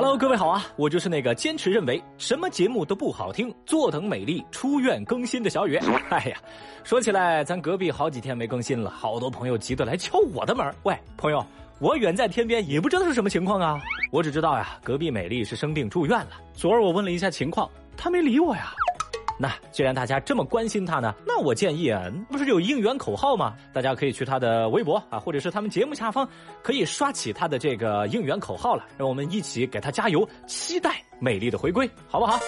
Hello，各位好啊，我就是那个坚持认为什么节目都不好听，坐等美丽出院更新的小雨。哎呀，说起来，咱隔壁好几天没更新了，好多朋友急得来敲我的门。喂，朋友，我远在天边，也不知道是什么情况啊。我只知道呀，隔壁美丽是生病住院了。昨儿我问了一下情况，她没理我呀。那既然大家这么关心他呢，那我建议啊，不是有应援口号吗？大家可以去他的微博啊，或者是他们节目下方，可以刷起他的这个应援口号了，让我们一起给他加油，期待美丽的回归，好不好？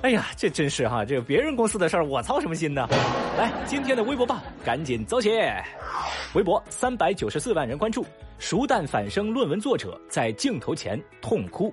哎呀，这真是哈，这别人公司的事儿，我操什么心呢？来，今天的微博报，赶紧走起！微博三百九十四万人关注，熟蛋反生论文作者在镜头前痛哭。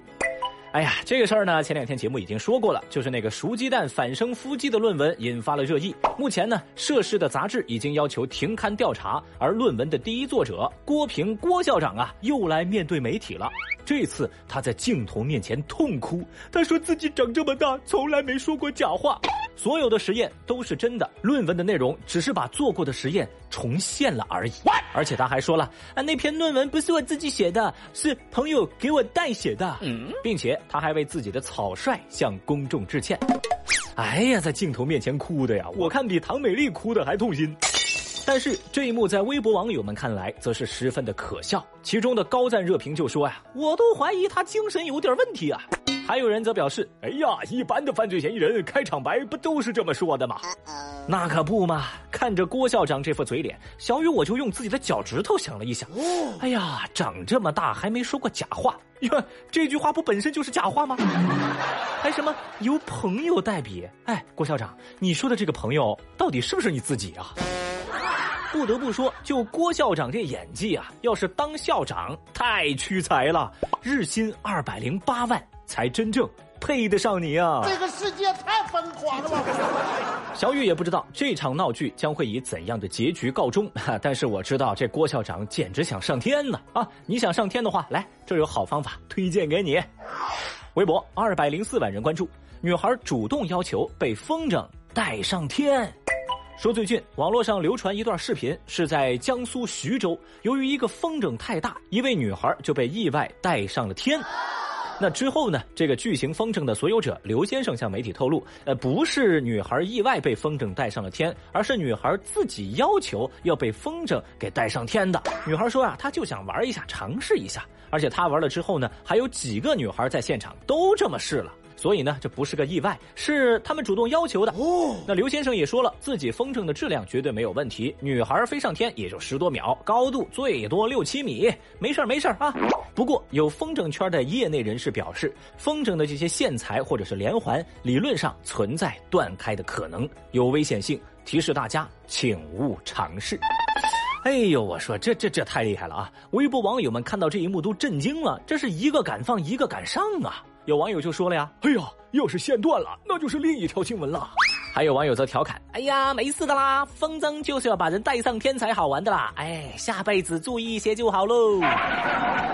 哎呀，这个事儿呢，前两天节目已经说过了，就是那个熟鸡蛋反生孵鸡的论文引发了热议。目前呢，涉事的杂志已经要求停刊调查，而论文的第一作者郭平郭校长啊，又来面对媒体了。这次他在镜头面前痛哭，他说自己长这么大从来没说过假话，所有的实验都是真的，论文的内容只是把做过的实验重现了而已。而且他还说了啊，那篇论文不是我自己写的，是朋友给我代写的，并且他还为自己的草率向公众致歉。哎呀，在镜头面前哭的呀，我看比唐美丽哭的还痛心。但是这一幕在微博网友们看来，则是十分的可笑。其中的高赞热评就说呀：“我都怀疑他精神有点问题啊。”还有人则表示：“哎呀，一般的犯罪嫌疑人开场白不都是这么说的吗？”那可不嘛！看着郭校长这副嘴脸，小雨我就用自己的脚趾头想了一想：“哎呀，长这么大还没说过假话哟，这句话不本身就是假话吗？还什么由朋友代笔？哎，郭校长，你说的这个朋友到底是不是你自己啊？” 不得不说，就郭校长这演技啊，要是当校长太屈才了，日薪二百零八万才真正配得上你啊！这个世界太疯狂了吧！小雨也不知道这场闹剧将会以怎样的结局告终，但是我知道这郭校长简直想上天呢！啊，你想上天的话，来，这有好方法推荐给你。微博二百零四万人关注，女孩主动要求被风筝带上天。说最近网络上流传一段视频，是在江苏徐州，由于一个风筝太大，一位女孩就被意外带上了天。那之后呢？这个巨型风筝的所有者刘先生向媒体透露，呃，不是女孩意外被风筝带上了天，而是女孩自己要求要被风筝给带上天的。女孩说啊，她就想玩一下，尝试一下，而且她玩了之后呢，还有几个女孩在现场都这么试了。所以呢，这不是个意外，是他们主动要求的。哦，那刘先生也说了，自己风筝的质量绝对没有问题，女孩飞上天也就十多秒，高度最多六七米，没事没事啊。不过，有风筝圈的业内人士表示，风筝的这些线材或者是连环，理论上存在断开的可能，有危险性，提示大家请勿尝试。哎呦，我说这这这太厉害了啊！微博网友们看到这一幕都震惊了，这是一个敢放，一个敢上啊！有网友就说了呀：“哎呀，要是线断了，那就是另一条新闻了。”还有网友则调侃：“哎呀，没事的啦，风筝就是要把人带上天才好玩的啦，哎，下辈子注意一些就好喽。”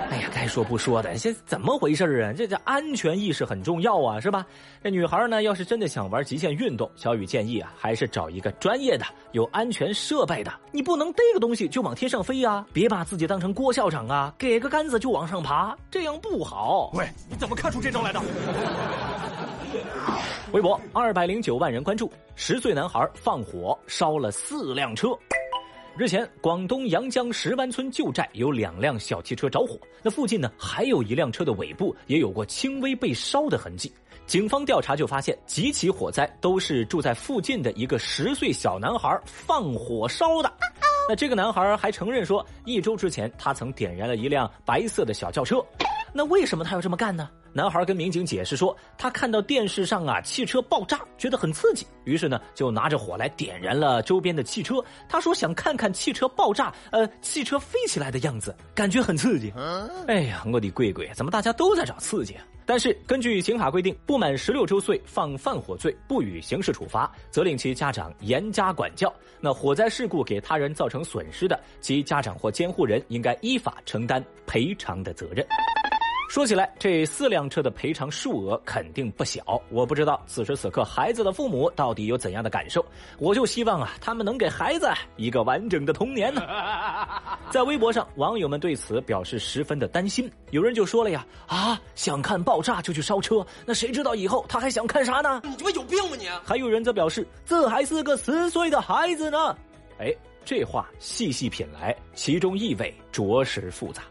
哎呀，该说不说的，这怎么回事啊？这这安全意识很重要啊，是吧？这女孩呢，要是真的想玩极限运动，小雨建议啊，还是找一个专业的、有安全设备的。你不能逮个东西就往天上飞呀，别把自己当成郭校长啊，给个杆子就往上爬，这样不好。喂，你怎么看出这招来的？微博二百零九万人关注，十岁男孩放火烧了四辆车。日前，广东阳江石湾村旧寨有两辆小汽车着火，那附近呢还有一辆车的尾部也有过轻微被烧的痕迹。警方调查就发现，几起火灾都是住在附近的一个十岁小男孩放火烧的。那这个男孩还承认说，一周之前他曾点燃了一辆白色的小轿车。那为什么他要这么干呢？男孩跟民警解释说，他看到电视上啊汽车爆炸，觉得很刺激，于是呢就拿着火来点燃了周边的汽车。他说想看看汽车爆炸，呃，汽车飞起来的样子，感觉很刺激。哎呀，我的乖乖，怎么大家都在找刺激啊？但是根据刑法规定，不满十六周岁放放火罪不予刑事处罚，责令其家长严加管教。那火灾事故给他人造成损失的，其家长或监护人应该依法承担赔偿的责任。说起来，这四辆车的赔偿数额肯定不小。我不知道此时此刻孩子的父母到底有怎样的感受。我就希望啊，他们能给孩子一个完整的童年呢。在微博上，网友们对此表示十分的担心。有人就说了呀：“啊，想看爆炸就去烧车，那谁知道以后他还想看啥呢？你他妈有病吧你！”还有人则表示：“这还是个十岁的孩子呢。”哎，这话细细品来，其中意味着实复杂。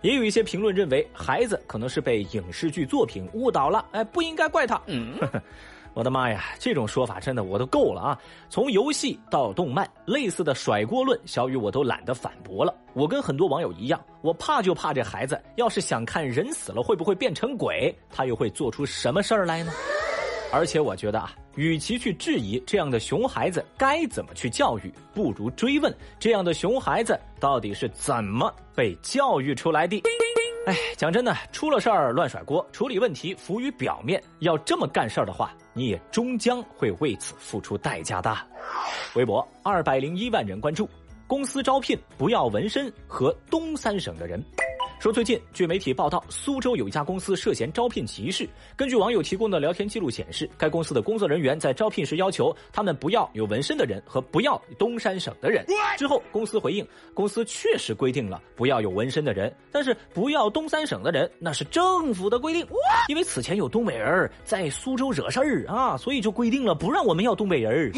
也有一些评论认为，孩子可能是被影视剧作品误导了，哎，不应该怪他。嗯，我的妈呀，这种说法真的我都够了啊！从游戏到动漫，类似的甩锅论，小雨我都懒得反驳了。我跟很多网友一样，我怕就怕这孩子要是想看人死了会不会变成鬼，他又会做出什么事儿来呢？而且我觉得啊，与其去质疑这样的熊孩子该怎么去教育，不如追问这样的熊孩子到底是怎么被教育出来的。哎，讲真的，出了事儿乱甩锅，处理问题浮于表面，要这么干事儿的话，你也终将会为此付出代价的。微博二百零一万人关注，公司招聘不要纹身和东三省的人。说最近，据媒体报道，苏州有一家公司涉嫌招聘歧视。根据网友提供的聊天记录显示，该公司的工作人员在招聘时要求他们不要有纹身的人和不要东三省的人。之后，公司回应，公司确实规定了不要有纹身的人，但是不要东三省的人那是政府的规定。因为此前有东北人在苏州惹事儿啊，所以就规定了不让我们要东北人。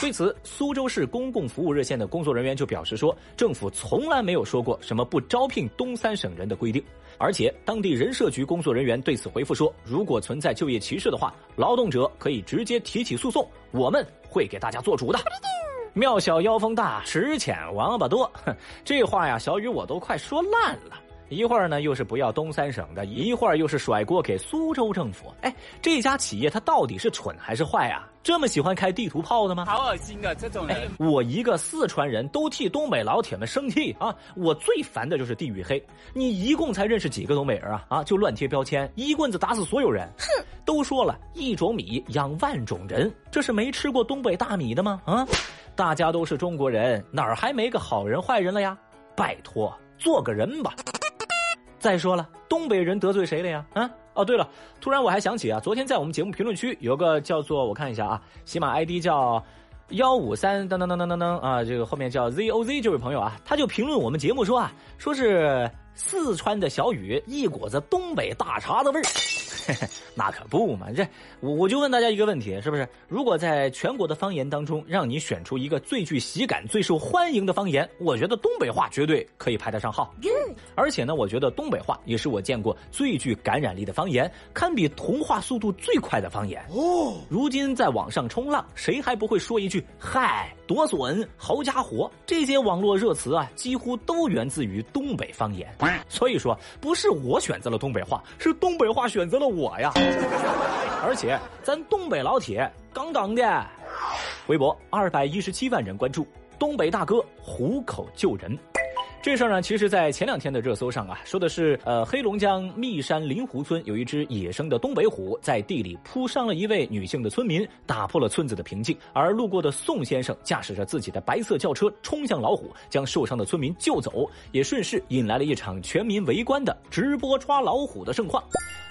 对此，苏州市公共服务热线的工作人员就表示说，政府从来没有说过什么不招聘东三省。人的规定，而且当地人社局工作人员对此回复说，如果存在就业歧视的话，劳动者可以直接提起诉讼，我们会给大家做主的。庙小妖风大，池浅王八多，这话呀，小雨我都快说烂了。一会儿呢，又是不要东三省的，一会儿又是甩锅给苏州政府。哎，这家企业它到底是蠢还是坏啊？这么喜欢开地图炮的吗？好恶心啊！这种人，我一个四川人都替东北老铁们生气啊！我最烦的就是地域黑。你一共才认识几个东北人啊？啊，就乱贴标签，一棍子打死所有人。哼，都说了一种米养万种人，这是没吃过东北大米的吗？啊，大家都是中国人，哪儿还没个好人坏人了呀？拜托，做个人吧。再说了，东北人得罪谁了呀？啊，哦，对了，突然我还想起啊，昨天在我们节目评论区有个叫做我看一下啊，喜马 ID 叫幺五三噔噔噔噔噔噔啊，这个后面叫 ZOZ 这位朋友啊，他就评论我们节目说啊，说是四川的小雨一股子东北大碴子味儿。那可不嘛！这我我就问大家一个问题，是不是？如果在全国的方言当中，让你选出一个最具喜感、最受欢迎的方言，我觉得东北话绝对可以排得上号。而且呢，我觉得东北话也是我见过最具感染力的方言，堪比童话速度最快的方言。哦，如今在网上冲浪，谁还不会说一句“嗨，多损，好家伙”？这些网络热词啊，几乎都源自于东北方言。所以说，不是我选择了东北话，是东北话选择了我。呀，而且咱东北老铁杠杠的，微博二百一十七万人关注，东北大哥虎口救人。这事儿呢，其实，在前两天的热搜上啊，说的是，呃，黑龙江密山林湖村有一只野生的东北虎在地里扑伤了一位女性的村民，打破了村子的平静。而路过的宋先生驾驶着自己的白色轿车冲向老虎，将受伤的村民救走，也顺势引来了一场全民围观的直播抓老虎的盛况。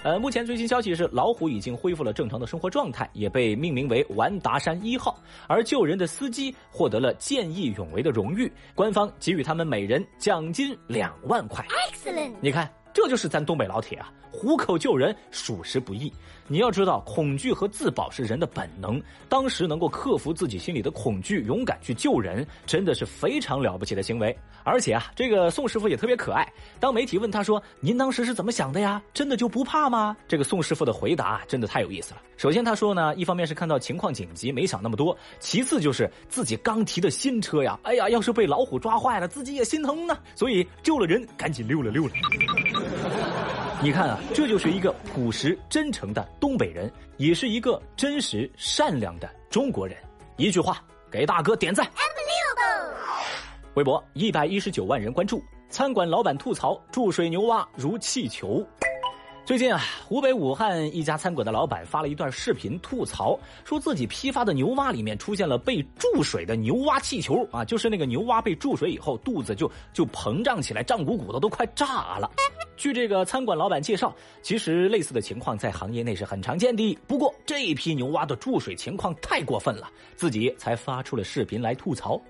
呃，目前最新消息是，老虎已经恢复了正常的生活状态，也被命名为完达山一号。而救人的司机获得了见义勇为的荣誉，官方给予他们每人。奖金两万块，excellent！你看，这就是咱东北老铁啊，虎口救人，属实不易。你要知道，恐惧和自保是人的本能。当时能够克服自己心里的恐惧，勇敢去救人，真的是非常了不起的行为。而且啊，这个宋师傅也特别可爱。当媒体问他说：“您当时是怎么想的呀？真的就不怕吗？”这个宋师傅的回答真的太有意思了。首先他说呢，一方面是看到情况紧急，没想那么多；其次就是自己刚提的新车呀，哎呀，要是被老虎抓坏了，自己也心疼呢。所以救了人，赶紧溜了溜了。你看啊，这就是一个朴实真诚的东北人，也是一个真实善良的中国人。一句话，给大哥点赞。微博一百一十九万人关注，餐馆老板吐槽注水牛蛙如气球。最近啊，湖北武汉一家餐馆的老板发了一段视频吐槽，说自己批发的牛蛙里面出现了被注水的牛蛙气球啊，就是那个牛蛙被注水以后肚子就就膨胀起来，胀鼓鼓的，都快炸了。据这个餐馆老板介绍，其实类似的情况在行业内是很常见的。不过这一批牛蛙的注水情况太过分了，自己才发出了视频来吐槽。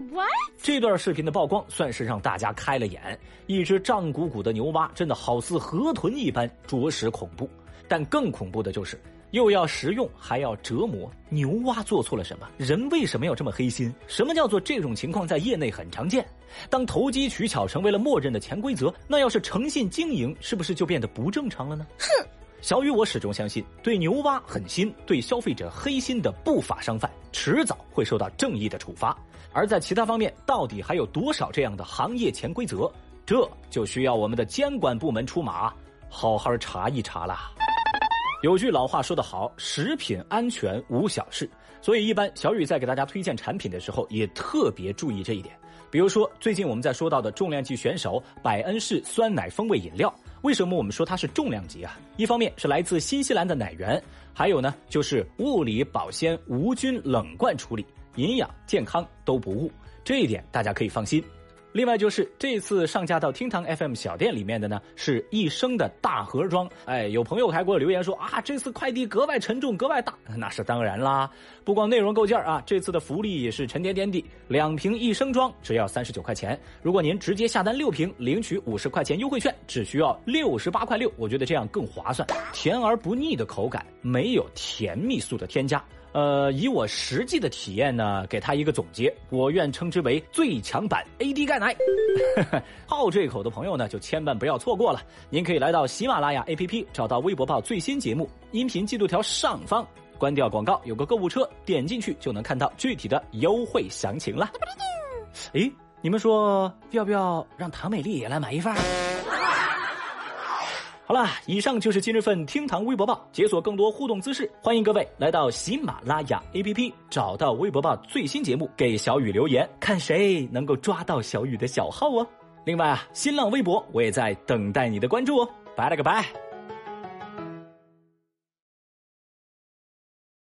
这段视频的曝光算是让大家开了眼，一只胀鼓鼓的牛蛙真的好似河豚一般，着实恐怖。但更恐怖的就是。又要实用，还要折磨，牛蛙做错了什么？人为什么要这么黑心？什么叫做这种情况在业内很常见？当投机取巧成为了默认的潜规则，那要是诚信经营，是不是就变得不正常了呢？哼！小雨，我始终相信，对牛蛙狠心、对消费者黑心的不法商贩，迟早会受到正义的处罚。而在其他方面，到底还有多少这样的行业潜规则？这就需要我们的监管部门出马，好好查一查了。有句老话说得好，食品安全无小事，所以一般小雨在给大家推荐产品的时候，也特别注意这一点。比如说，最近我们在说到的重量级选手百恩氏酸奶风味饮料，为什么我们说它是重量级啊？一方面是来自新西兰的奶源，还有呢就是物理保鲜、无菌冷罐处理，营养健康都不误，这一点大家可以放心。另外就是这次上架到厅堂 FM 小店里面的呢，是一升的大盒装。哎，有朋友还给我留言说啊，这次快递格外沉重，格外大。那是当然啦，不光内容够劲儿啊，这次的福利也是沉甸甸的。两瓶一升装只要三十九块钱，如果您直接下单六瓶，领取五十块钱优惠券，只需要六十八块六。我觉得这样更划算，甜而不腻的口感，没有甜蜜素的添加。呃，以我实际的体验呢，给他一个总结，我愿称之为最强版 AD 钙奶。好这口的朋友呢，就千万不要错过了。您可以来到喜马拉雅 APP，找到微博报最新节目，音频进度条上方关掉广告，有个购物车，点进去就能看到具体的优惠详情了。哎，你们说要不要让唐美丽也来买一份？好了，以上就是今日份厅堂微博报，解锁更多互动姿势，欢迎各位来到喜马拉雅 APP，找到微博报最新节目，给小雨留言，看谁能够抓到小雨的小号哦。另外啊，新浪微博我也在等待你的关注哦。拜了个拜。